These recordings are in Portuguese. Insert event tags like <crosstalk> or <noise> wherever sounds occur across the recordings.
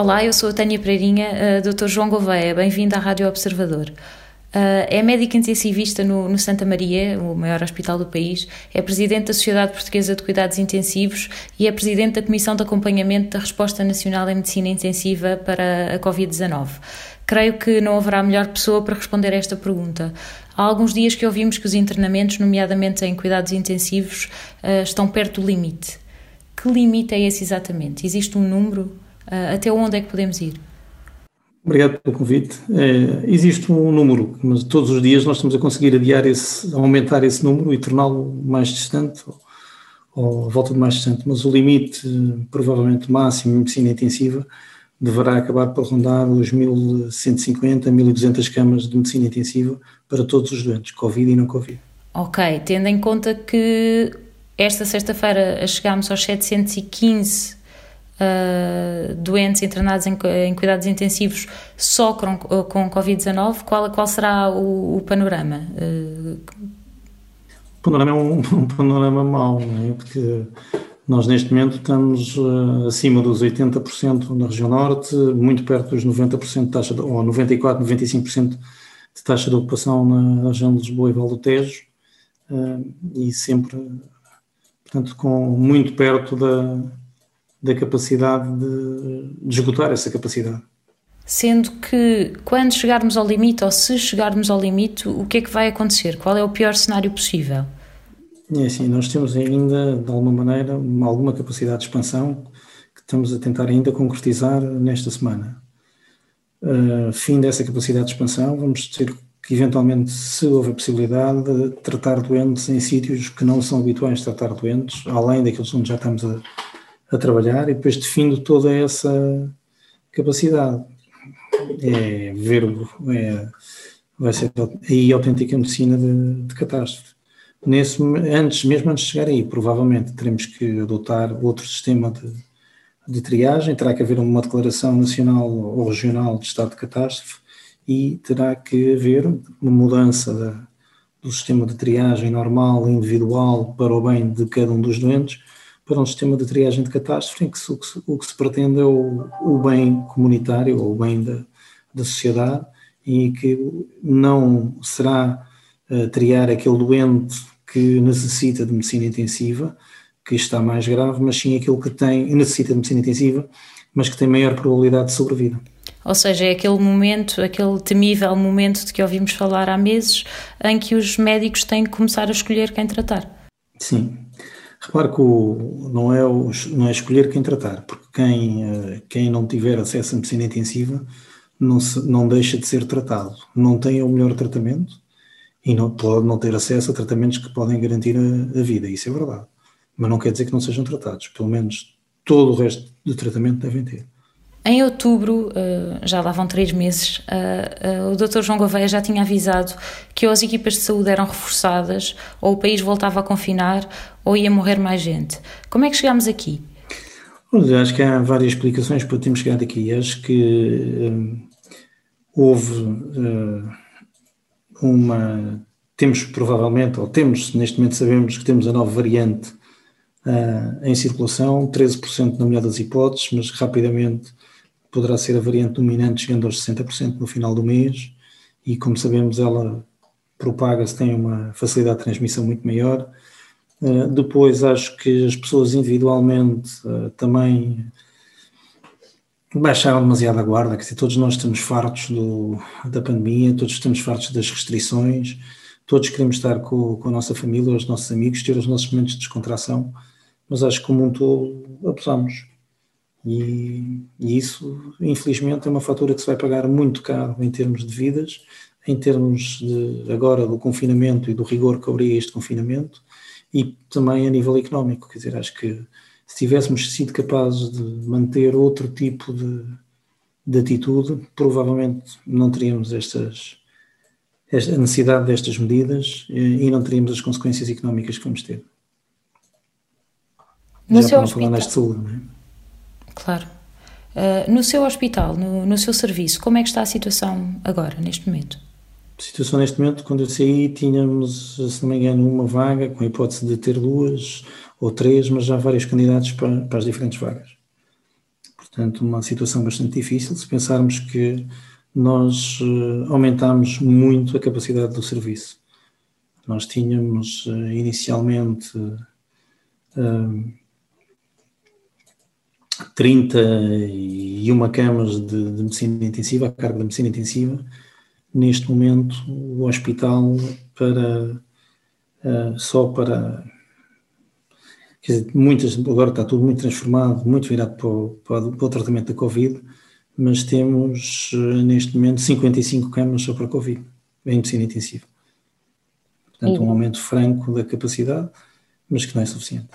Olá, eu sou a Tânia Pereirinha, uh, Dr. João Gouveia, bem-vindo à Rádio Observador. Uh, é médica intensivista no, no, Santa Maria, o maior hospital do país, é presidente da Sociedade Portuguesa de Cuidados Intensivos e é presidente da Comissão de Acompanhamento da Resposta Nacional em Medicina Intensiva para a Covid-19. Creio que não haverá melhor pessoa para responder a esta pergunta. Há alguns dias que ouvimos que os internamentos, nomeadamente em cuidados intensivos, uh, estão perto do limite. Que limite é esse exatamente? Existe um número? Uh, até onde é que podemos ir? Obrigado pelo convite. É, existe um número, mas todos os dias nós estamos a conseguir adiar esse, aumentar esse número e torná-lo mais distante, ou, ou a volta de mais distante, mas o limite, provavelmente máximo em medicina intensiva, deverá acabar por rondar os 1.150, 1.200 camas de medicina intensiva para todos os doentes, Covid e não Covid. Ok, tendo em conta que esta sexta-feira chegámos aos 715 uh, doentes internados em, em, cuidados intensivos só com, com Covid-19, qual, qual será o, o panorama? Uh, o panorama é um, <laughs> um panorama mau, não é? porque nós neste momento estamos uh, acima dos 80% na região norte, muito perto dos 90% de taxa, de, ou 94%, 95% de taxa de ocupação na região de Lisboa e Val do Tejo, uh, e sempre, portanto, com muito perto da, da capacidade de, de esgotar essa capacidade. Sendo que quando chegarmos ao limite, ou se chegarmos ao limite, o que é que vai acontecer? Qual é o pior cenário possível? É assim, nós temos ainda, de alguma maneira, uma, alguma capacidade de expansão que estamos a tentar ainda concretizar nesta semana. Uh, fim dessa capacidade de expansão, vamos ter que, eventualmente, se houver possibilidade, de tratar doentes em sítios que não são habituais de tratar doentes, além daqueles onde já estamos a, a trabalhar e depois defino toda essa capacidade. É ver, é, vai ser aí autêntica medicina de, de catástrofe. Nesse, antes, mesmo antes de chegar aí, provavelmente teremos que adotar outro sistema de, de triagem, terá que haver uma declaração nacional ou regional de estado de catástrofe e terá que haver uma mudança da, do sistema de triagem normal, individual, para o bem de cada um dos doentes, para um sistema de triagem de catástrofe em que o que se, o que se pretende é o, o, bem comunitário, ou o bem da, da sociedade, e que não será uh, triar aquele doente que necessita de medicina intensiva, que está mais grave, mas sim aquele que tem, necessita de medicina intensiva, mas que tem maior probabilidade de sobrevida. Ou seja, é aquele momento, aquele temível momento de que ouvimos falar há meses, em que os médicos têm que começar a escolher quem tratar. Sim, Repare que o, não, é o, não é escolher quem tratar, porque quem, eh, quem não tiver acesso à medicina intensiva não, se, não deixa de ser tratado. Não tem o melhor tratamento e não, pode não ter acesso a tratamentos que podem garantir a, a vida, isso é verdade. Mas não quer dizer que não sejam tratados, pelo menos todo o resto do tratamento devem ter. Em outubro, eh, já lá vão três meses, eh, eh, o Dr. João Gouveia já tinha avisado que ou as equipas de saúde eram reforçadas, ou o país voltava a confinar, ou ia morrer mais gente. Como é que chegámos aqui? Olha, acho que há várias explicações para termos chegado aqui. Acho que um, houve uh, uma. Temos provavelmente, ou temos, neste momento sabemos que temos a nova variante uh, em circulação, 13% na melhor das hipóteses, mas rapidamente poderá ser a variante dominante, chegando aos 60% no final do mês, e como sabemos, ela propaga-se, tem uma facilidade de transmissão muito maior. Uh, depois, acho que as pessoas individualmente uh, também baixaram demasiado a guarda, quer dizer, todos nós estamos fartos do, da pandemia, todos estamos fartos das restrições, todos queremos estar com, com a nossa família, os nossos amigos, ter os nossos momentos de descontração, mas acho que como um todo abusamos. E, e, isso, infelizmente, é uma fatura que se vai pagar muito caro em termos de vidas, em termos de, agora do confinamento e do rigor que obriga este confinamento, e também a nível económico. Quer dizer, acho que se tivéssemos sido capazes de manter outro tipo de, de atitude, provavelmente não teríamos estas, esta, a necessidade destas medidas e, e não teríamos as consequências económicas que vamos ter. No Já para não falar neste saúde, não é? Claro. Uh, no seu hospital, no, no seu serviço, como é que está a situação agora, neste momento? A situação neste momento, quando eu saí, tínhamos, se não me engano, uma vaga, com a hipótese de ter duas ou três, mas já vários candidatos para, para as diferentes vagas. Portanto, uma situação bastante difícil, se pensarmos que nós uh, aumentámos muito a capacidade do serviço. Nós tínhamos uh, inicialmente 31 camas de, de medicina intensiva, a carga da medicina intensiva. Neste momento, o hospital para uh, só para quer dizer, muitas, agora está tudo muito transformado, muito virado para o, para o, para o tratamento da Covid, mas temos uh, neste momento 55 camas só para a Covid, em medicina intensiva. Portanto, um aumento franco da capacidade, mas que não é suficiente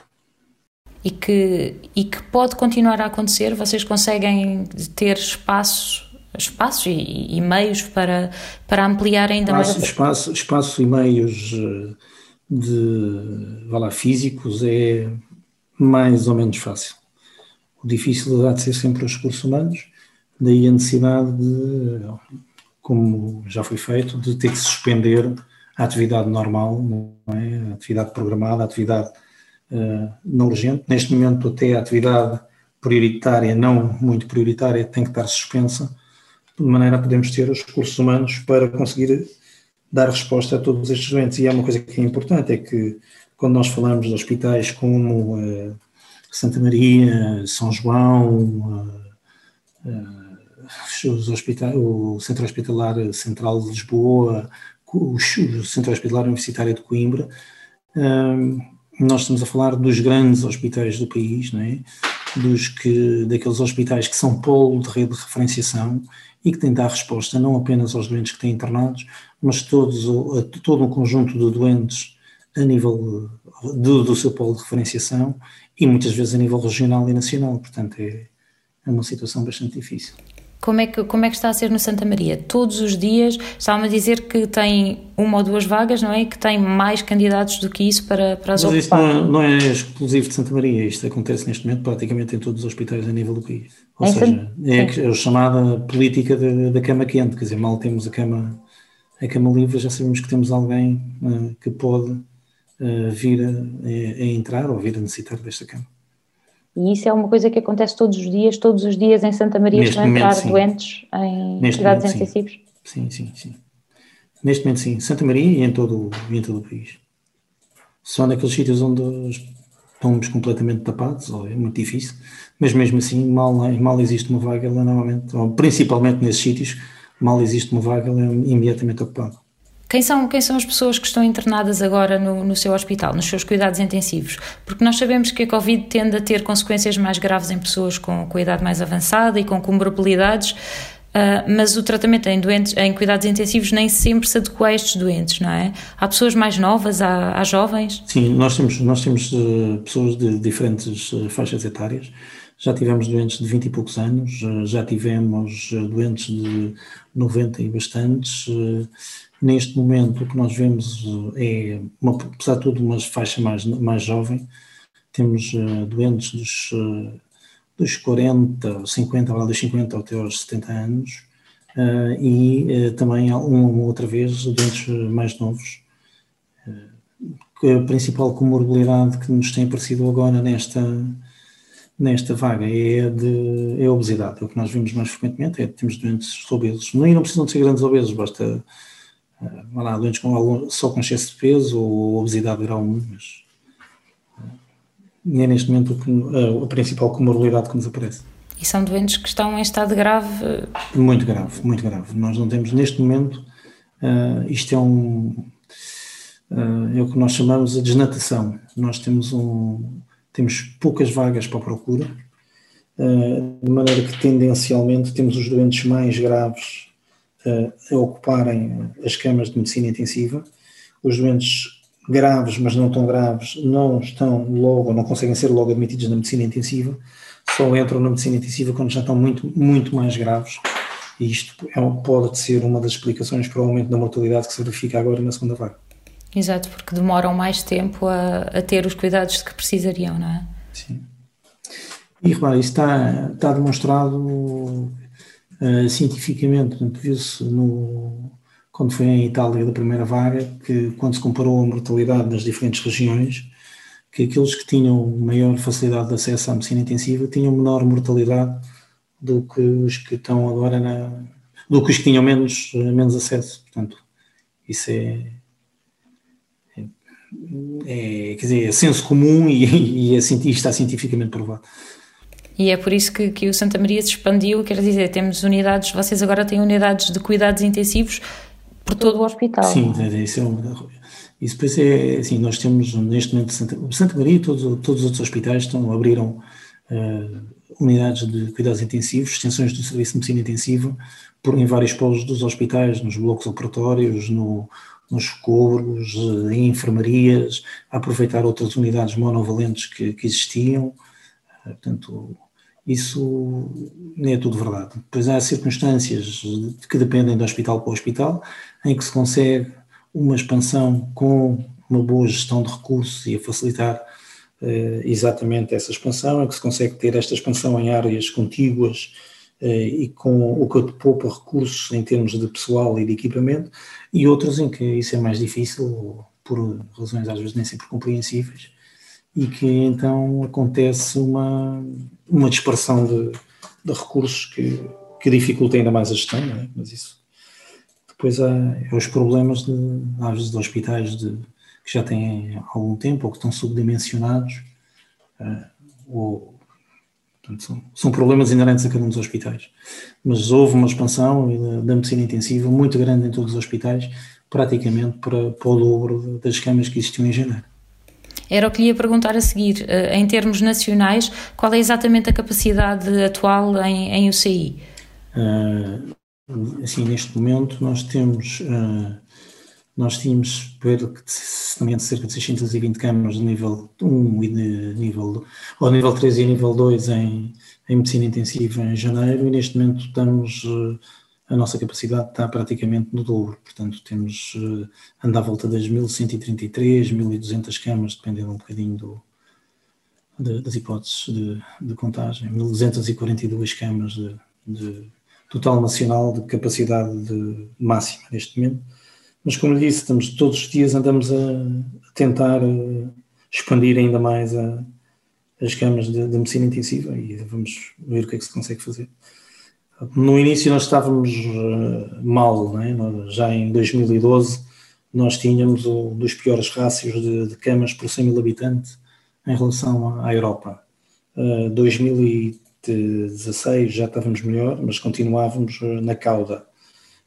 e que, e que pode continuar a acontecer? Vocês conseguem ter espaços espaços e, e, meios para, para ampliar ainda espaço, mais? Espaço, espaço e meios eh, de, vá lá, físicos é mais ou menos fácil. O difícil há de ser sempre os recursos humanos, daí a necessidade de, como já foi feito, de ter que suspender a atividade normal, é? a atividade programada, a atividade não urgente. Neste momento, até a atividade prioritária, não muito prioritária, tem que estar suspensa, de maneira a podermos ter os recursos humanos para conseguir dar resposta a todos estes doentes. E há uma coisa que é importante, é que quando nós falamos de hospitais como uh, Santa Maria, São João, uh, uh, os hospitais, o Centro Hospitalar Central de Lisboa, o Centro Hospitalar Universitário de Coimbra, nós estamos a falar dos grandes hospitais do país, não é? dos que, daqueles hospitais que são polo de rede de referenciação e que têm de dar resposta não apenas aos doentes que têm internados, mas todos, a todo um conjunto de doentes a nível do, do seu polo de referenciação e muitas vezes a nível regional e nacional. Portanto, é, é uma situação bastante difícil. Como é, que, como é que está a ser no Santa Maria? Todos os dias, estava-me a dizer que tem uma ou duas vagas, não é? Que tem mais candidatos do que isso para, para as Mas isto não é, não é, exclusivo de Santa Maria, isto acontece neste momento praticamente em todos os hospitais a nível do país. Ou é seja, é, é a chamada política da cama quente, quer dizer, mal temos a cama, a cama livre, já sabemos que temos alguém uh, que pode uh, vir a, a entrar ou vir a necessitar desta cama. E isso é uma coisa que acontece todos os dias, todos os dias em Santa Maria Neste estão a entrar doentes em Neste cuidados momento, intensivos? Sim. sim, sim, sim. Neste momento sim, Santa Maria e em todo, e em todo o país. Só naqueles sítios onde estamos completamente tapados, é muito difícil, mas mesmo assim mal, mal existe uma vaga, ela normalmente, ou principalmente nesses sítios, mal existe uma vaga, ela é imediatamente ocupada. Quem são, quem são as pessoas que estão internadas agora no, no seu hospital, nos seus cuidados intensivos? Porque nós sabemos que a Covid tende a ter consequências mais graves em pessoas com, com idade mais avançada e com comorbilidades, uh, mas o tratamento em, doentes, em cuidados intensivos nem sempre se adequa a estes doentes, não é? Há pessoas mais novas, há, há jovens? Sim, nós temos, nós temos uh, pessoas de diferentes uh, faixas etárias. Já tivemos doentes de 20 e poucos anos, já tivemos doentes de 90 e bastantes Neste momento, o que nós vemos eh, é, uma, apesar de tudo, uma faixa mais, mais jovem. Temos uh, doentes dos, dos 40, 50, lá dos 50 até aos 70 anos, e também uma ou outra vez doentes mais novos. a principal comorbilidade que nos tem aparecido agora nesta, nesta vaga é, de, é a obesidade. É o que nós vemos mais frequentemente, é temos doentes obesos. Nem não precisam de ser grandes obesos, basta uh, lá, doentes com algum, só com excesso de peso ou obesidade grau 1, mas uh, é neste momento a principal comorbilidade que nos aparece. E são doentes que estão em estado grave? Muito grave, muito grave. Nós não temos neste momento, uh, isto é um, uh, é o que nós chamamos a desnatação. Nós temos um, temos poucas vagas para a procura, uh, de maneira que tendencialmente temos os doentes mais graves a ocuparem as camas de medicina intensiva. Os doentes graves, mas não tão graves, não estão logo, não conseguem ser logo admitidos na medicina intensiva, só entram na medicina intensiva quando já estão muito, muito mais graves. E isto é, pode ser uma das explicações para o aumento da mortalidade que se verifica agora na segunda vaga. Exato, porque demoram mais tempo a, a ter os cuidados que precisariam, não é? Sim. E repara, isso está, está demonstrado uh, cientificamente, viu-se no, quando foi em Itália da primeira vaga, que quando se comparou a mortalidade das diferentes regiões, que aqueles que tinham maior facilidade de acesso à medicina intensiva tinham menor mortalidade do que os que estão agora na, do que os que tinham menos, menos acesso. Portanto, isso é, é quer dizer, é senso comum e, e, é, e está cientificamente provado. E é por isso que, que o Santa Maria se expandiu, quer dizer, temos unidades, vocês agora têm unidades de cuidados intensivos por todo o hospital. Sim, isso é uma, isso depois é assim, nós temos neste momento Santa, Santa Maria e todos, todos os outros hospitais estão, abriram uh, unidades de cuidados intensivos, extensões do serviço de medicina intensiva, por em vários polos dos hospitais, nos blocos operatórios, no, nos socorros, em enfermarias, a aproveitar outras unidades monovalentes que, que existiam. Uh, portanto, isso nem é tudo verdade. Depois há circunstâncias que dependem do hospital para hospital, em que se consegue uma expansão com uma boa gestão de recursos e a facilitar eh, exatamente essa expansão, é que se consegue ter esta expansão em áreas contíguas eh, e com o que poupa recursos em termos de pessoal e de equipamento, e outras em que isso é mais difícil, por razões às vezes nem sempre compreensíveis, e que então acontece uma, uma dispersão de, de recursos que, que dificulta ainda mais a gestão, é? mas isso depois há é os problemas de, às vezes de hospitais de, que já têm algum tempo ou que estão subdimensionados, uh, ou, portanto, são, são, problemas inerentes a cada um dos hospitais. Mas houve uma expansão da, medicina intensiva muito grande em todos os hospitais, praticamente para, para o dobro das camas que existiam em janeiro. Era o que lhe ia perguntar a seguir. Eh, em termos nacionais, qual é exatamente a capacidade atual em, em UCI? Uh, ah, assim, neste momento nós temos, uh, nós tínhamos cerca de 620 câmaras de nível 1 e de nível, ou nível 3 e nível 2 em, em medicina intensiva em janeiro e neste momento estamos uh, a nossa capacidade está praticamente no dobro, portanto temos, uh, anda à volta das 1133, 1200 camas, dependendo um bocadinho do, de, das hipóteses de, de, contagem, 1242 camas de, de, total nacional de capacidade de máxima neste momento, mas como disse, estamos todos os dias andamos a, tentar uh, expandir ainda mais a, as camas de medicina intensiva e vamos ver o que é que se consegue fazer. No início nós estávamos uh, mal, é? já em 2012 nós tínhamos um dos piores rácios de, de, camas por 100 mil habitantes em relação à Europa. Uh, 2016 já estávamos melhor, mas continuávamos na cauda.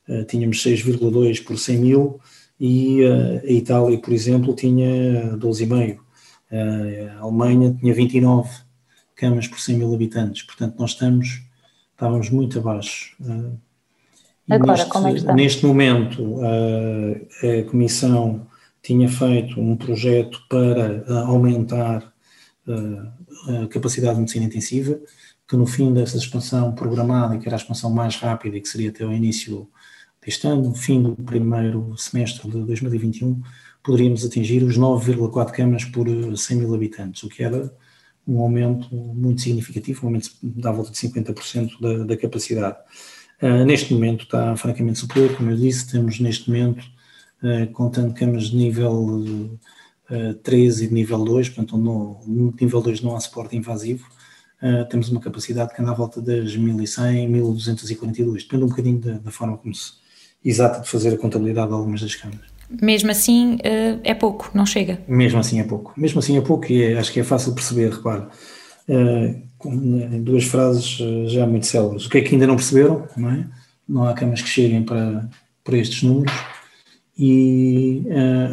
Uh, tínhamos 6,2 por 100 mil e uh, a Itália, por exemplo, tinha 12,5. a Alemanha tinha 29 camas por 100 mil habitantes. Portanto, nós estamos estávamos muito abaixo. Agora, neste, como é que está? Neste momento, a, a Comissão tinha feito um projeto para aumentar a capacidade de medicina intensiva, que no fim dessa expansão programada, que era a expansão mais rápida e que seria até o início deste ano, no fim do primeiro semestre de 2021, poderíamos atingir os 9,4 camas por 100 mil habitantes, o que era um aumento muito significativo, um aumento da volta de 50% da, da capacidade. Uh, neste momento está francamente superior, como eu disse, temos neste momento, uh, contando camas de nível uh, ah, 3 e de nível 2, portanto no, no nível 2 não há suporte invasivo, uh, temos uma capacidade que anda à volta das 1100, 1242, depende um bocadinho da, da forma como se exata de fazer a contabilidade de algumas das câmaras. Mesmo assim uh, é pouco, não chega. Mesmo assim é pouco. Mesmo assim é pouco e é, acho que é fácil perceber, repare. Uh, em duas frases uh, já muito células. O que é que ainda não perceberam? Não, é? não há camas que cheguem para, para estes números. E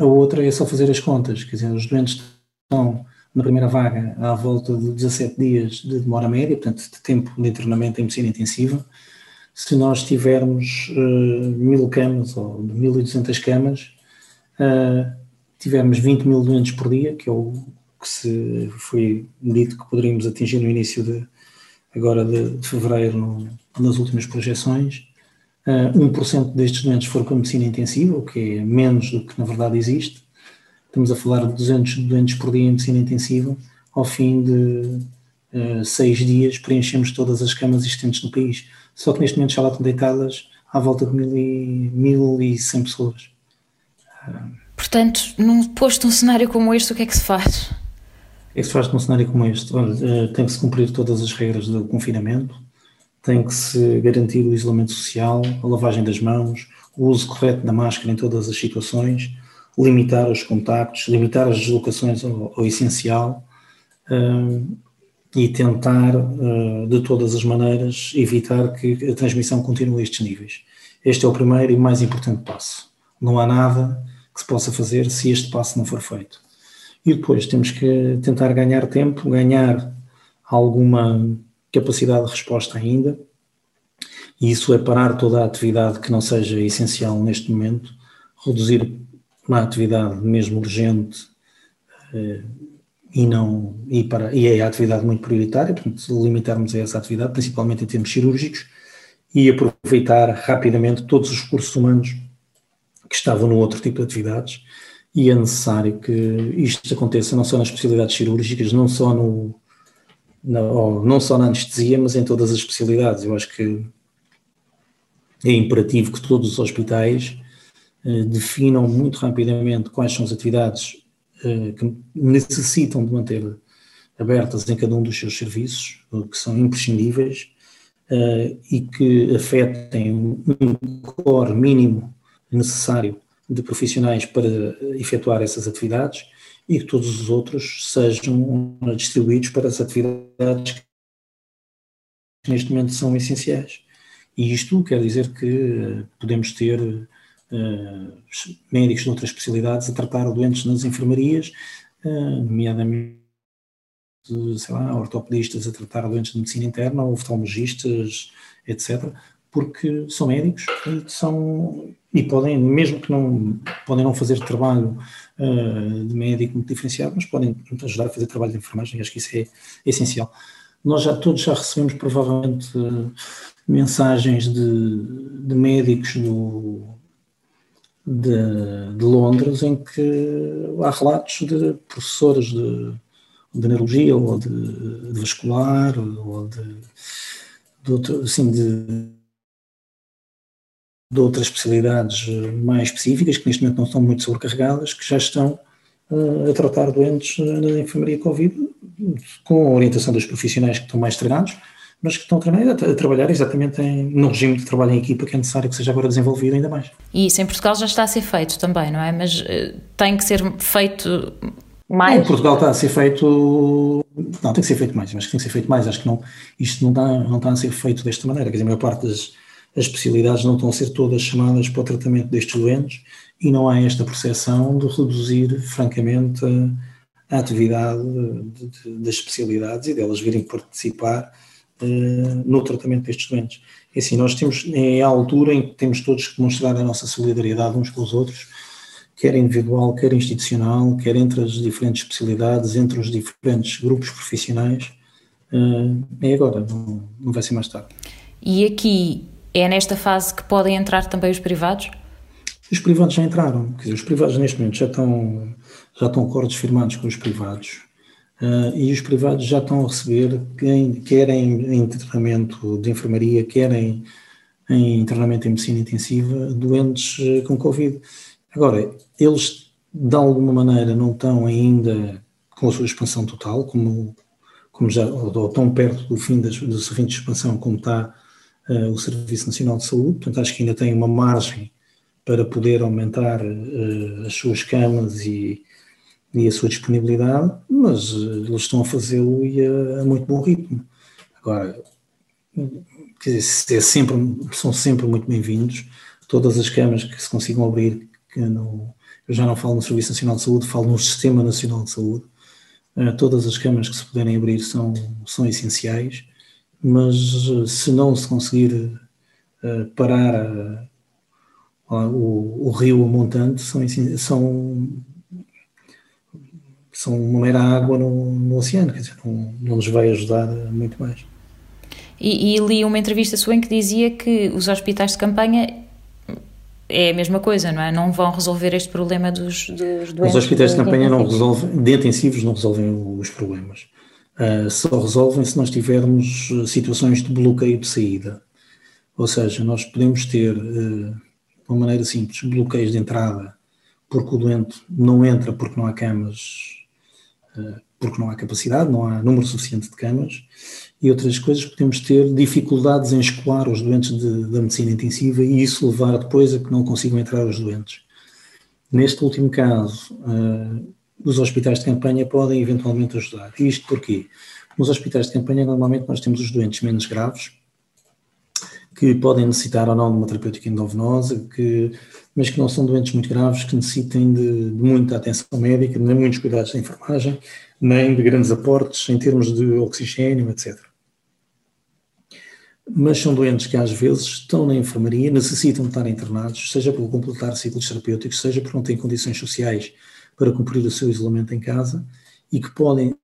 a outra é só fazer as contas. Quer dizer, os doentes estão na primeira vaga à volta de 17 dias de demora média, portanto, de tempo de internamento em medicina intensiva. Se nós tivermos mil camas ou 1.200 camas, Uh, tivemos 20 mil doentes por dia, que é o que se foi dito que poderíamos atingir no início de agora de, de fevereiro no, nas últimas projeções. Uh, ah, 1% destes doentes para a medicina intensiva, o que é menos do que na verdade existe. Estamos a falar de 200 doentes por dia em medicina intensiva ao fim de uh, seis dias preenchemos todas as camas existentes no país. Só que neste momento já lá estão deitadas à volta de mil e, mil e cem pessoas. Portanto, num, posto um cenário como este, o que é que se faz? O que é que se faz num cenário como este? Olha, tem que se cumprir todas as regras do confinamento, tem que se garantir o isolamento social, a lavagem das mãos, o uso correto da máscara em todas as situações, limitar os contactos, limitar as deslocações ao, ao essencial uh, e tentar, uh, de todas as maneiras, evitar que a transmissão continue a estes níveis. Este é o primeiro e mais importante passo. Não há nada que se possa fazer se este passo não for feito. E depois temos que tentar ganhar tempo, ganhar alguma capacidade de resposta ainda, e isso é parar toda a atividade que não seja essencial neste momento, reduzir uma atividade mesmo urgente eh, e não e para e é a atividade muito prioritária, portanto limitarmos a essa atividade, principalmente em termos cirúrgicos, e aproveitar rapidamente todos os recursos humanos que estavam no outro tipo de atividades e é necessário que isto aconteça não só nas especialidades cirúrgicas, não só no não só na anestesia, mas em todas as especialidades. Eu acho que é imperativo que todos os hospitais eh, definam muito rapidamente quais são as atividades que necessitam de manter abertas em cada um dos seus serviços, que são imprescindíveis eh, e que afetem um core mínimo necessário de profissionais para efetuar essas atividades e que todos os outros sejam distribuídos para as atividades que neste momento são essenciais. E isto quer dizer que podemos ter médicos de outras especialidades a tratar doentes nas enfermarias, uh, nomeadamente, sei lá, ortopedistas a tratar doentes de medicina interna, oftalmologistas, etc., porque são médicos e são e podem, mesmo que não podem não fazer trabalho uh, de médico muito diferenciado, mas podem ajudar a fazer trabalho de enfermagem, acho que isso é, é essencial. Nós já todos já recebemos provavelmente mensagens de, de médicos do, de, de, Londres em que há relatos de professores de, de neurologia ou de, de vascular ou de, de, outro, assim, de, de outras especialidades mais específicas que neste momento não estão muito sobrecarregadas, que já estão uh, a tratar doentes na enfermaria Covid com a orientação dos profissionais que estão mais treinados, mas que estão a, a trabalhar exatamente em, no regime de trabalho em equipa que é necessário que seja agora desenvolvido ainda mais. E isso em Portugal já está a ser feito também, não é? Mas uh, tem que ser feito mais. Em Portugal está a ser feito. Não, tem que ser feito mais, mas tem que ser feito mais. Acho que não, isto não está, não está a ser feito desta maneira. Quer dizer, a maior parte das as especialidades não estão a ser todas chamadas para o tratamento destes doentes e não há esta percepção de reduzir, francamente, a, a atividade de, de, das especialidades e delas virem participar no tratamento destes doentes. E assim, nós temos, é a altura em que temos todos que demonstrar a nossa solidariedade uns com os outros, quer individual, quer institucional, quer entre as diferentes especialidades, entre os diferentes grupos profissionais. Uh, é agora, não, não vai ser mais tarde. E aqui é nesta fase que podem entrar também os privados? Os privados já entraram, quer dizer, os privados neste momento já estão, já estão acordos firmados com os privados uh, e os privados já estão a receber, quem, quer em, treinamento de enfermaria, quer em, treinamento em medicina intensiva, doentes uh, com Covid. Agora, eles de alguma maneira não estão ainda com a sua expansão total, como, como já, ou, tão perto do fim das, do fim de expansão como está uh, o Serviço Nacional de Saúde, portanto acho que ainda tem uma margem para poder aumentar uh, as suas camas e, e, a sua disponibilidade, mas uh, eles estão a fazê-lo e a, a, muito bom ritmo. Agora, quer dizer, é sempre, são sempre muito bem-vindos, todas as camas que se consigam abrir, que no, eu já não falo no Serviço Nacional de Saúde, falo no Sistema Nacional de Saúde, todas as camas que se puderem abrir são, são essenciais mas eh, se não se conseguir parar uh, o, o, rio montante, são, são, são uma mera água no, no oceano, quer dizer, não, não nos vai ajudar muito mais. E, e, li uma entrevista sua em que dizia que os hospitais de campanha é a mesma coisa, não é? Não vão resolver este problema dos, dos doentes. Os hospitais de campanha não resolvem, de intensivos não resolvem os problemas. Uh, só resolvem se nós tivermos situações de bloqueio de saída. Ou seja, nós podemos ter, uh, de uma maneira simples, bloqueios de entrada, porque o doente não entra porque não há camas, porque não há capacidade, não há número suficiente de camas, e outras coisas podemos ter dificuldades em escoar os doentes de, da medicina intensiva e isso levar depois a que não consigam entrar os doentes. Neste último caso, uh, os hospitais de campanha podem eventualmente ajudar. Isto porquê? Nos hospitais de campanha, normalmente, nós temos os doentes menos graves, que podem necessitar ou não de uma terapêutica endovenosa, que, mas que não são doentes muito graves, que necessitem de, de muita atenção médica, nem muitos cuidados de enfermagem, nem de grandes aportes em termos de oxigênio, etc. Mas são doentes que às vezes estão na enfermaria, necessitam de estar internados, seja por completar ciclos terapêuticos, seja porque não têm condições sociais para cumprir o seu isolamento em casa e que podem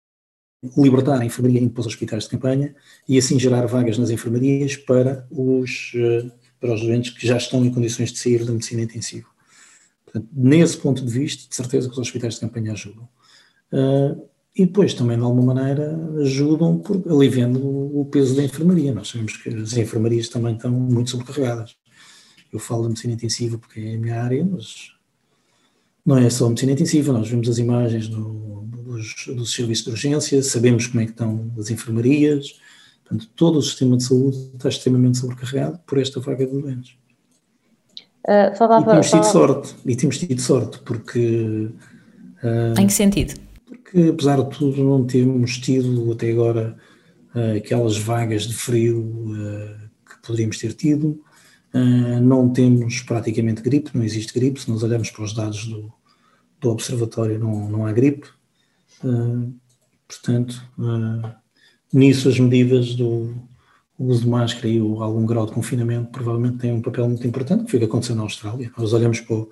libertar a enfermaria indo para os hospitais de campanha e assim gerar vagas nas enfermarias para os, eh, para os doentes que já estão em condições de sair da medicina intensiva. Portanto, nesse ponto de vista, de certeza que os hospitais de campanha ajudam. Uh, e depois também, de alguma maneira, ajudam por, aliviando o peso da enfermaria. Nós sabemos que as enfermarias também estão muito sobrecarregadas. Eu falo da medicina intensiva porque é a minha área, mas não é só medicina intensiva, nós vemos as imagens do, dos, do serviço de urgência, sabemos como é que estão as enfermarias, portanto, todo o sistema de saúde está extremamente sobrecarregado por esta vaga de doentes. Uh, falava, e temos tido falava... sorte, e temos tido sorte, porque... Uh, em que sentido? Porque, apesar de tudo, não temos tido até agora uh, aquelas vagas de frio que poderíamos ter tido, Uh, não temos praticamente gripe, não existe gripe. Se nós olharmos para os dados do, do observatório, não, não há gripe. Uh, portanto, uh, nisso as medidas do uso de máscara e o, algum grau de confinamento provavelmente têm um papel muito importante, que foi o que aconteceu na Austrália. Nós olhamos para, o,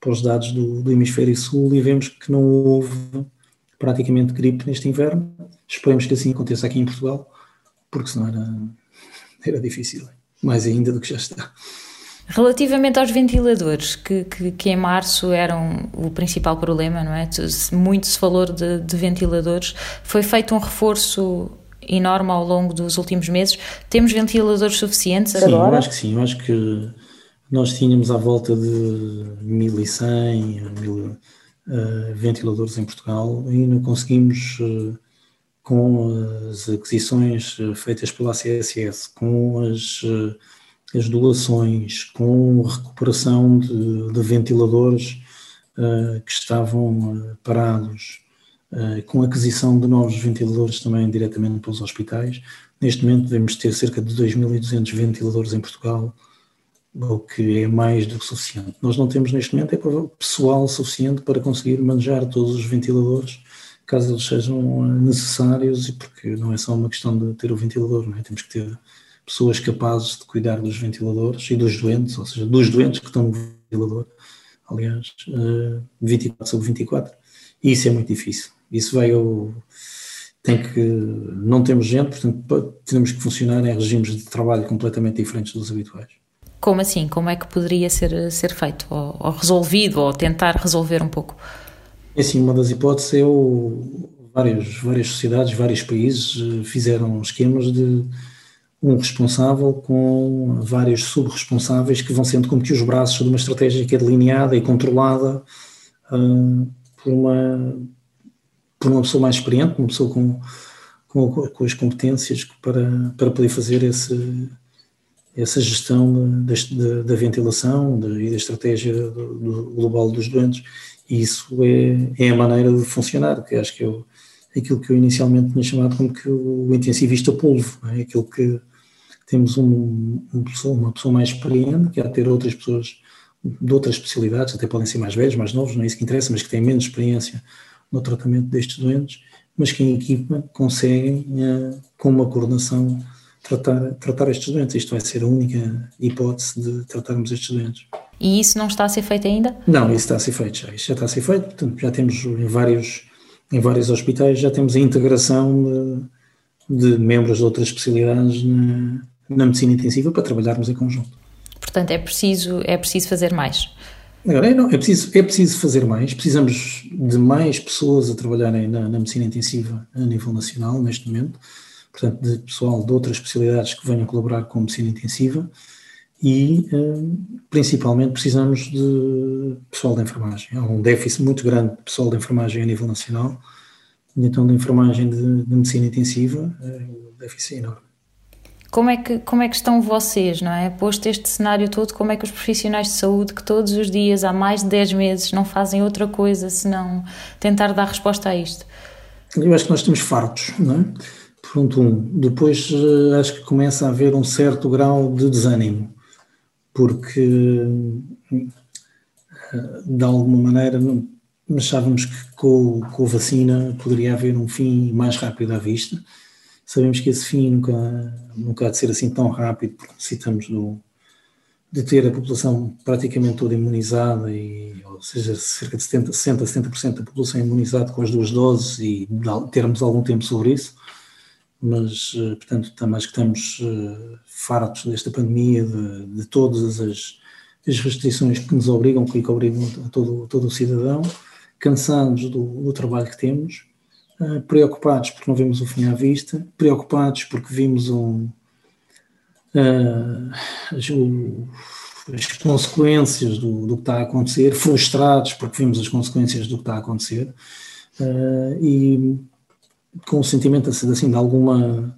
para os dados do, do, hemisfério sul e vemos que não houve praticamente gripe neste inverno. Esperemos que assim aconteça aqui em Portugal, porque senão era, era difícil mais ainda do que já está. Relativamente aos ventiladores, que, que, que, em março eram o principal problema, não é? Muito se falou de, de, ventiladores. Foi feito um reforço enorme ao longo dos últimos meses. Temos ventiladores suficientes sim, agora? Eu acho que sim. Eu acho que nós tínhamos à volta de 1.100 mil, uh, ventiladores em Portugal e não conseguimos. Uh, com as aquisições eh, feitas pela CSS, com as, eh, as doações, com a recuperação de, de ventiladores uh, que estavam uh, parados, uh, com a aquisição de novos ventiladores também diretamente pelos hospitais. Neste momento devemos ter cerca de 2.200 ventiladores em Portugal, o que é mais do que suficiente. Nós não temos neste momento é pessoal suficiente para conseguir manejar todos os ventiladores caso eles sejam necessários e porque não é só uma questão de ter o ventilador, é? temos que ter pessoas capazes de cuidar dos ventiladores e dos doentes, ou seja, dos doentes que estão no ventilador, aliás, 24 eh, sobre 24, e isso é muito difícil. Isso vai ao. Tem que. Não temos gente, portanto, temos que funcionar em regimes de trabalho completamente diferentes dos habituais. Como assim? Como é que poderia ser, ser feito? Ou, ou resolvido? Ou tentar resolver um pouco? É assim, uma das hipóteses é o, várias, várias sociedades, vários países eh, fizeram esquemas de um responsável com vários subresponsáveis que vão sendo como que os braços de uma estratégia que é delineada e controlada uh, por, uma, por uma pessoa mais experiente, uma pessoa com, com, com as competências para, para poder fazer esse, essa gestão da, da, da ventilação de, e da estratégia do, do global dos doentes e isso é, é a maneira de funcionar, que acho que é aquilo que eu inicialmente tinha chamado como que o intensivista polvo, é? aquilo que temos um, uma, pessoa, uma pessoa mais experiente, que há ter outras pessoas de outras especialidades, até podem ser mais velhos, mais novos, não é isso que interessa, mas que têm menos experiência no tratamento destes doentes, mas que em equipa conseguem, eh, com uma coordenação, tratar, tratar estes doentes. Isto vai ser a única hipótese de tratarmos estes doentes. E isso não está a ser feito ainda? Não, isso está a ser feito já. Isso já está a ser feito. Portanto, já temos em vários, em vários hospitais, já temos a integração de, de membros de outras especialidades na, na medicina intensiva para trabalharmos em conjunto. Portanto, é preciso, é preciso fazer mais. Agora, é, não, é, preciso, é preciso fazer mais, precisamos de mais pessoas a trabalharem na, na, medicina intensiva a nível nacional neste momento, portanto, de pessoal de outras especialidades que venham colaborar com a medicina intensiva e, uh, principalmente, precisamos de pessoal de enfermagem. Há um déficit muito grande de pessoal de enfermagem a nível nacional, então, de enfermagem de, de medicina intensiva, uh, o déficit é enorme. Como é, que, como é que estão vocês, não é? Posto este cenário todo, como é que os profissionais de saúde que todos os dias, há mais de 10 meses, não fazem outra coisa senão tentar dar resposta a isto? Eu acho que nós estamos fartos, não é? Ponto um. Depois eh, acho que começa a haver um certo grau de desânimo, porque eh, de alguma maneira achávamos que com, com a vacina poderia haver um fim mais rápido à vista Sabemos que esse fim nunca, nunca há de ser assim tão rápido, porque necessitamos do, de ter a população praticamente toda imunizada, e, ou seja, cerca de 70, 60, 70% da população imunizada com as duas doses e termos algum tempo sobre isso. Mas, eh, portanto, acho que estamos eh, fartos desta pandemia, de, de todas as, as, restrições que nos obrigam, que obrigam a todo, todo o cidadão, cansados do, do trabalho que temos uh, preocupados porque não vemos o fim à vista, preocupados porque vimos um, uh, as, consequências do, do, que está a acontecer, frustrados porque vimos as consequências do que está a acontecer uh, e com o sentimento assim, assim de alguma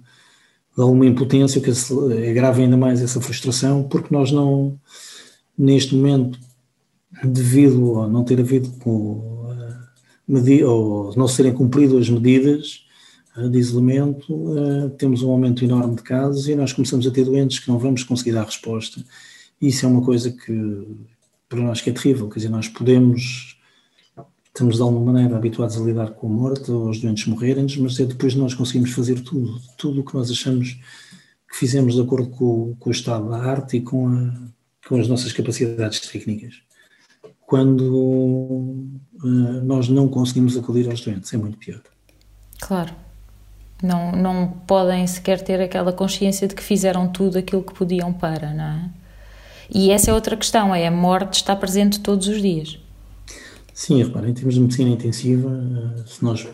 de alguma impotência que agrava ainda mais essa frustração porque nós não neste momento devido a não ter havido com ou não serem cumpridas as medidas eh, de isolamento, eh, temos um aumento enorme de casos e nós começamos a ter doentes que não vamos conseguir dar resposta. Isso é uma coisa que para nós que é terrível, quer dizer, nós podemos, estamos de alguma maneira habituados a lidar com a morte ou os doentes morrerem, mas é depois nós conseguimos fazer tudo, tudo o que nós achamos que fizemos de acordo com, com o estado da arte e com, a, com as nossas capacidades técnicas quando uh, nós não conseguimos acudir aos doentes, é muito pior. Claro. Não, não podem sequer ter aquela consciência de que fizeram tudo aquilo que podiam para, não é? E essa é outra questão, é a morte está presente todos os dias. Sim, repara, em termos de medicina intensiva, eh, se nós,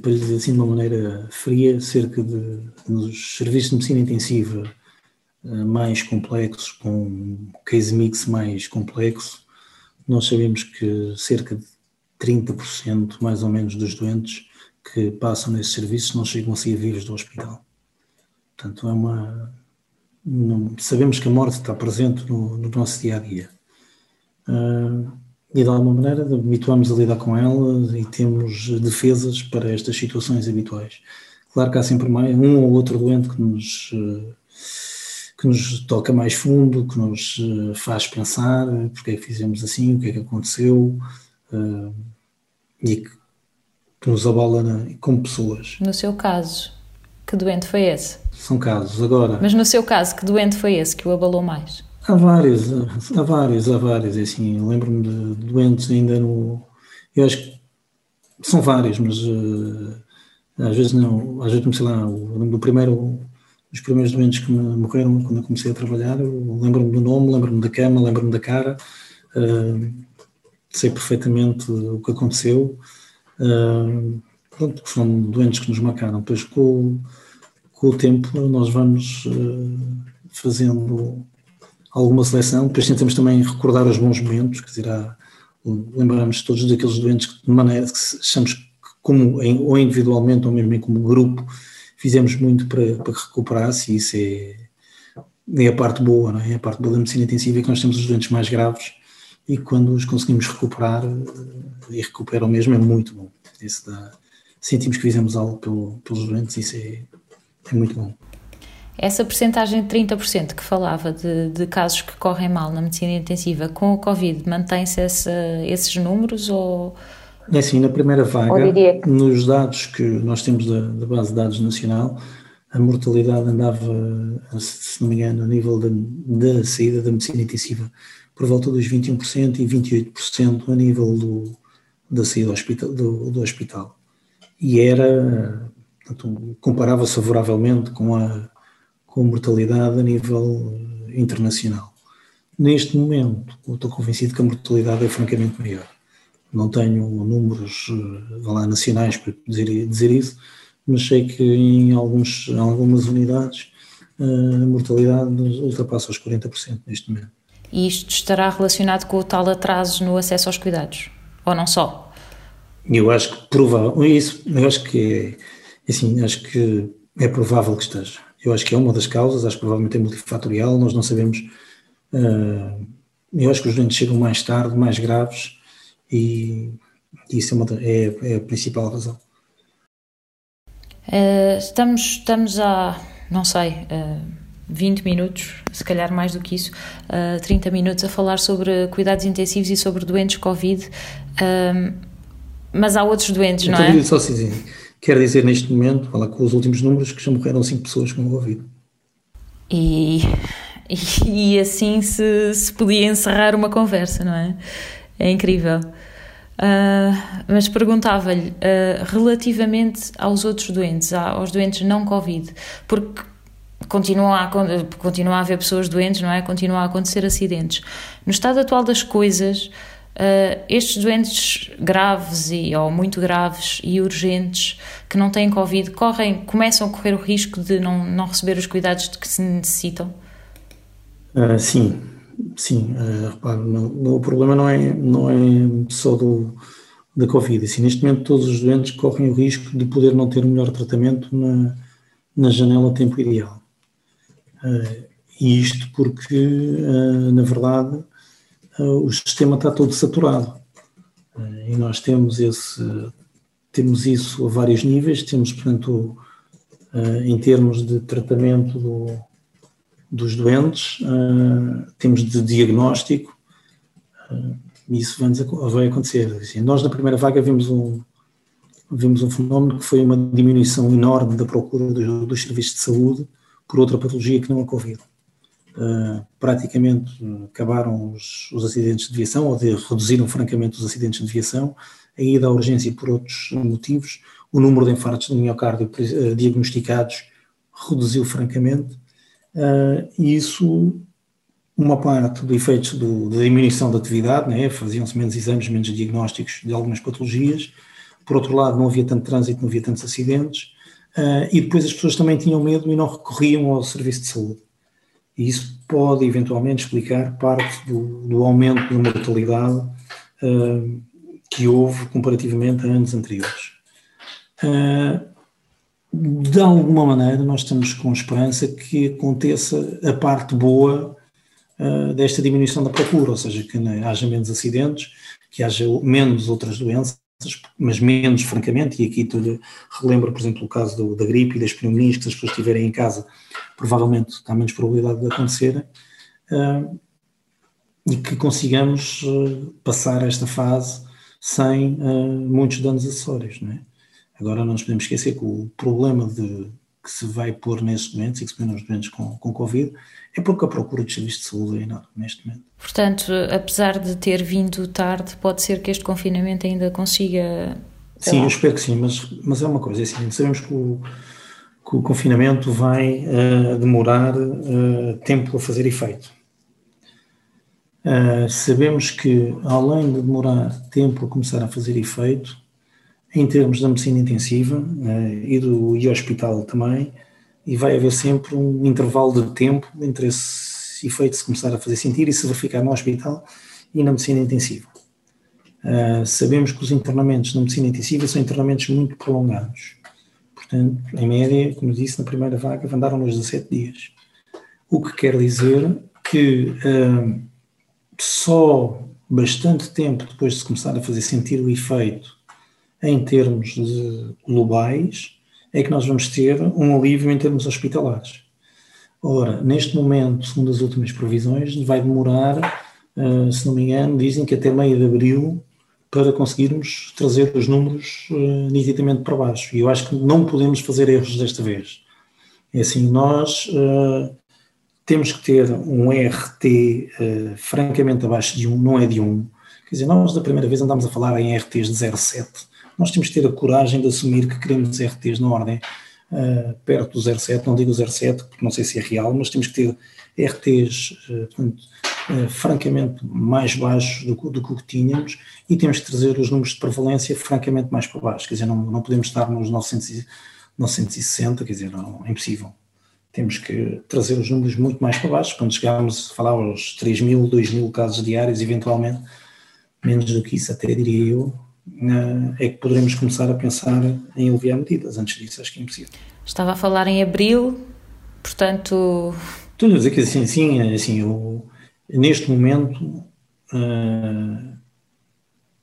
para dizer assim de uma maneira fria, cerca de, nos serviços de medicina intensiva eh, mais complexos, com um case mix mais complexo, nós sabemos que cerca de 30% mais ou menos dos doentes que passam nesses serviços não chegam a sair vivos do hospital. Portanto, é uma. Não, sabemos que a morte está presente no, no nosso dia a dia. Uh, e de alguma maneira habituamos a lidar com ela e temos defesas para estas situações habituais. Claro que há sempre mais, um ou outro doente que nos. Uh, que nos toca mais fundo, que nos eh, faz pensar porque é que fizemos assim, o que é que aconteceu uh, e que, que, nos abala na, como pessoas. No seu caso, que doente foi esse? São casos, agora. Mas no seu caso, que doente foi esse que o abalou mais? Há vários, há vários, há vários. É assim, lembro-me de doentes ainda no. Eu acho que são vários, mas uh, às vezes não. Às vezes, sei lá, o, do primeiro os primeiros doentes que me morreram quando eu comecei a trabalhar, lembro-me do nome, lembro-me da cama, lembro-me da cara, uh, sei perfeitamente o que aconteceu. Uh, pronto, foram doentes que nos marcaram. Depois, com, com o tempo, nós vamos uh, fazendo alguma seleção, depois tentamos também recordar os bons momentos, quer dizer, lembramos todos daqueles doentes que, de maneira que achamos como, ou individualmente ou mesmo como grupo, fizemos muito para, para que recuperasse e isso é, é a parte boa, não é? a parte boa da medicina intensiva é que nós temos os doentes mais graves e quando os conseguimos recuperar e recuperam mesmo é muito bom. Dá, sentimos que fizemos algo pelo, pelos doentes, isso é, é muito bom. Essa percentagem de 30% que falava de, de, casos que correm mal na medicina intensiva com o Covid, mantém-se esses números ou é assim, na primeira vaga, que... nos dados que nós temos da, da, base de dados nacional, a mortalidade andava, se não me engano, a nível da, da saída da medicina intensiva por volta dos 21% e 28% a nível do, da saída do hospital, do, do hospital. E era, comparava-se favoravelmente com a, com a mortalidade a nível internacional. neste momento, estou convencido que a mortalidade é francamente maior. Não tenho números uh, lá, nacionais para dizer, dizer isso, mas sei que em, alguns, algumas unidades uh, a mortalidade ultrapassa os 40% neste momento. E isto estará relacionado com o tal atraso no acesso aos cuidados? Ou não só? Eu acho que provável, isso, eu acho que é, assim, acho que é provável que esteja. Eu acho que é uma das causas, acho que provavelmente é multifatorial, nós não sabemos, uh, eu acho que os doentes chegam mais tarde, mais graves, e isso é, uma, é, é a principal razão. Uh, estamos, estamos a, não sei, uh, 20 minutos, se calhar mais do que isso, uh, 30 minutos a falar sobre cuidados intensivos e sobre doentes Covid, uh, mas há outros doentes, não é? Só assim, quero dizer neste momento, falar com os últimos números, que já morreram 5 pessoas com Covid. E, e, e assim se, se podia encerrar uma conversa, não é? É incrível. Uh, mas perguntava-lhe uh, relativamente aos outros doentes, aos doentes não Covid, porque continua a, continua a haver pessoas doentes, não é? Continua a acontecer acidentes. No estado atual das coisas, uh, estes doentes graves e, ou muito graves e urgentes que não têm Covid correm, começam a correr o risco de não, não receber os cuidados de que se necessitam? sim, Sim, uh, repare, não, o problema não é, não é só do, da Covid. Assim, neste momento, todos os doentes correm o risco de poder não ter o melhor tratamento na, na janela tempo ideal. Uh, e isto porque, uh, na verdade, o sistema está todo saturado. e nós temos, esse, temos isso a vários níveis. Temos, portanto, em termos de tratamento do, dos doentes, uh, temos de diagnóstico, uh, isso vai acontecer. Assim, nós, na primeira vaga, vimos um, vimos um fenómeno que foi uma diminuição enorme da procura dos, dos serviços de saúde por outra patologia que não a Covid. Uh, praticamente acabaram os, os, acidentes de viação, ou de, reduziram francamente os acidentes de viação, a ida à urgência por outros motivos, o número de infartos de miocárdio diagnosticados reduziu francamente, Uh, isso, uma parte do efeitos do, da diminuição da atividade, né, faziam-se menos exames, menos diagnósticos de algumas patologias, por outro lado não havia tanto trânsito, não havia tantos acidentes, uh, e depois as pessoas também tinham medo e não recorriam ao serviço de saúde. E isso pode eventualmente explicar parte do, do aumento da mortalidade uh, que houve comparativamente a anos anteriores. Uh, de alguma maneira, nós estamos com esperança que aconteça a parte boa uh, desta diminuição da procura, ou seja, que né, haja menos acidentes, que haja menos outras doenças, mas menos, francamente, e aqui tu relembro, por exemplo, o caso do, da gripe e das pneumonias, que se as pessoas estiverem em casa, provavelmente há menos probabilidade de acontecerem, uh, e que consigamos uh, passar esta fase sem muitos danos acessórios, não é? Agora não nos podemos esquecer que o problema de, que se vai pôr nestes doentes e que se põe nos doentes com, com Covid é porque a procura de serviços de saúde é enorme neste momento. Portanto, apesar de ter vindo tarde, pode ser que este confinamento ainda consiga. Sim, lá. eu espero que sim, mas, mas é uma coisa, é assim, sabemos que o, que o confinamento vai uh, demorar uh, tempo a fazer efeito. Uh, sabemos que, além de demorar tempo a começar a fazer efeito, em termos da medicina intensiva uh, e do e hospital também, e vai haver sempre um intervalo de tempo entre esse efeito se começar a fazer sentir e se verificar no hospital e na medicina intensiva. Uh, sabemos que os internamentos na medicina intensiva são internamentos muito prolongados. Portanto, em média, como disse, na primeira vaga andaram nos 17 dias. O que quer dizer que uh, só bastante tempo depois de se começar a fazer sentir o efeito em termos globais, é que nós vamos ter um alívio em termos hospitalares. Ora, neste momento, segundo as últimas previsões, vai demorar, uh, se não me engano, dizem que até meio de abril para conseguirmos trazer os números uh, nitidamente para baixo. E eu acho que não podemos fazer erros desta vez. É assim, nós uh, temos que ter um RT uh, francamente abaixo de 1, não é de 1. Quer dizer, nós da primeira vez andámos a falar em RTs de 0,7 nós temos que ter a coragem de assumir que queremos RTs na ordem uh, perto do 07, não digo 07 porque não sei se é real, mas temos que ter RTs uh, portanto, uh, francamente mais baixos do, do, que tínhamos e temos que trazer os números de prevalência francamente mais para baixo, quer dizer, não, não podemos estar nos 900, 960, quer dizer, não, é impossível. Temos que trazer os números muito mais para baixo, quando chegarmos a falar aos 3 mil, 2 mil casos diários, eventualmente, menos do que isso até diria eu, é que poderemos começar a pensar em aliviar medidas, antes disso acho que é impossível. Estava a falar em abril, portanto Estou a dizer que assim, sim, assim, eu, neste momento uh,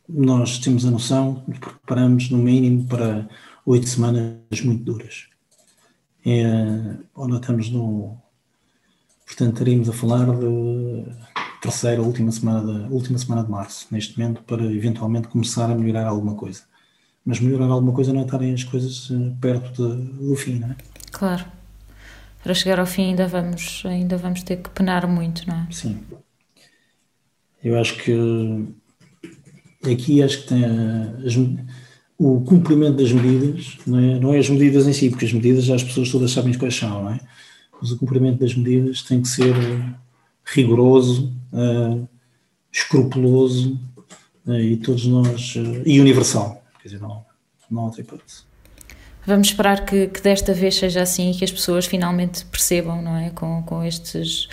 nós temos a noção de que preparamos no mínimo para oito semanas muito duras. É, onde estamos no. Portanto, estaríamos a falar de terceira, última semana, de, última semana de março, neste momento, para eventualmente começar a melhorar alguma coisa. Mas melhorar alguma coisa não é estarem as coisas eh, perto de, do fim, não é? Claro para chegar ao fim ainda vamos, ainda vamos ter que penar muito, não é? Sim. Eu acho que aqui acho que tem as, o cumprimento das medidas, não é, não é as medidas em si, porque as medidas já as pessoas todas sabem quais são, não é? Mas o cumprimento das medidas tem que ser rigoroso, uh, escrupuloso uh, e todos nós, uh, e universal, quer dizer, não, não há outra hipótese. Vamos esperar que, que, desta vez seja assim e que as pessoas finalmente percebam, não é? Com, com, estes,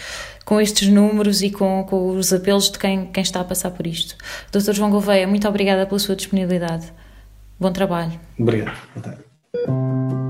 com estes números e com, com os apelos de quem, quem está a passar por isto. Dr. João Gouveia, muito obrigada pela sua disponibilidade. Bom trabalho. Obrigado. Boa tarde.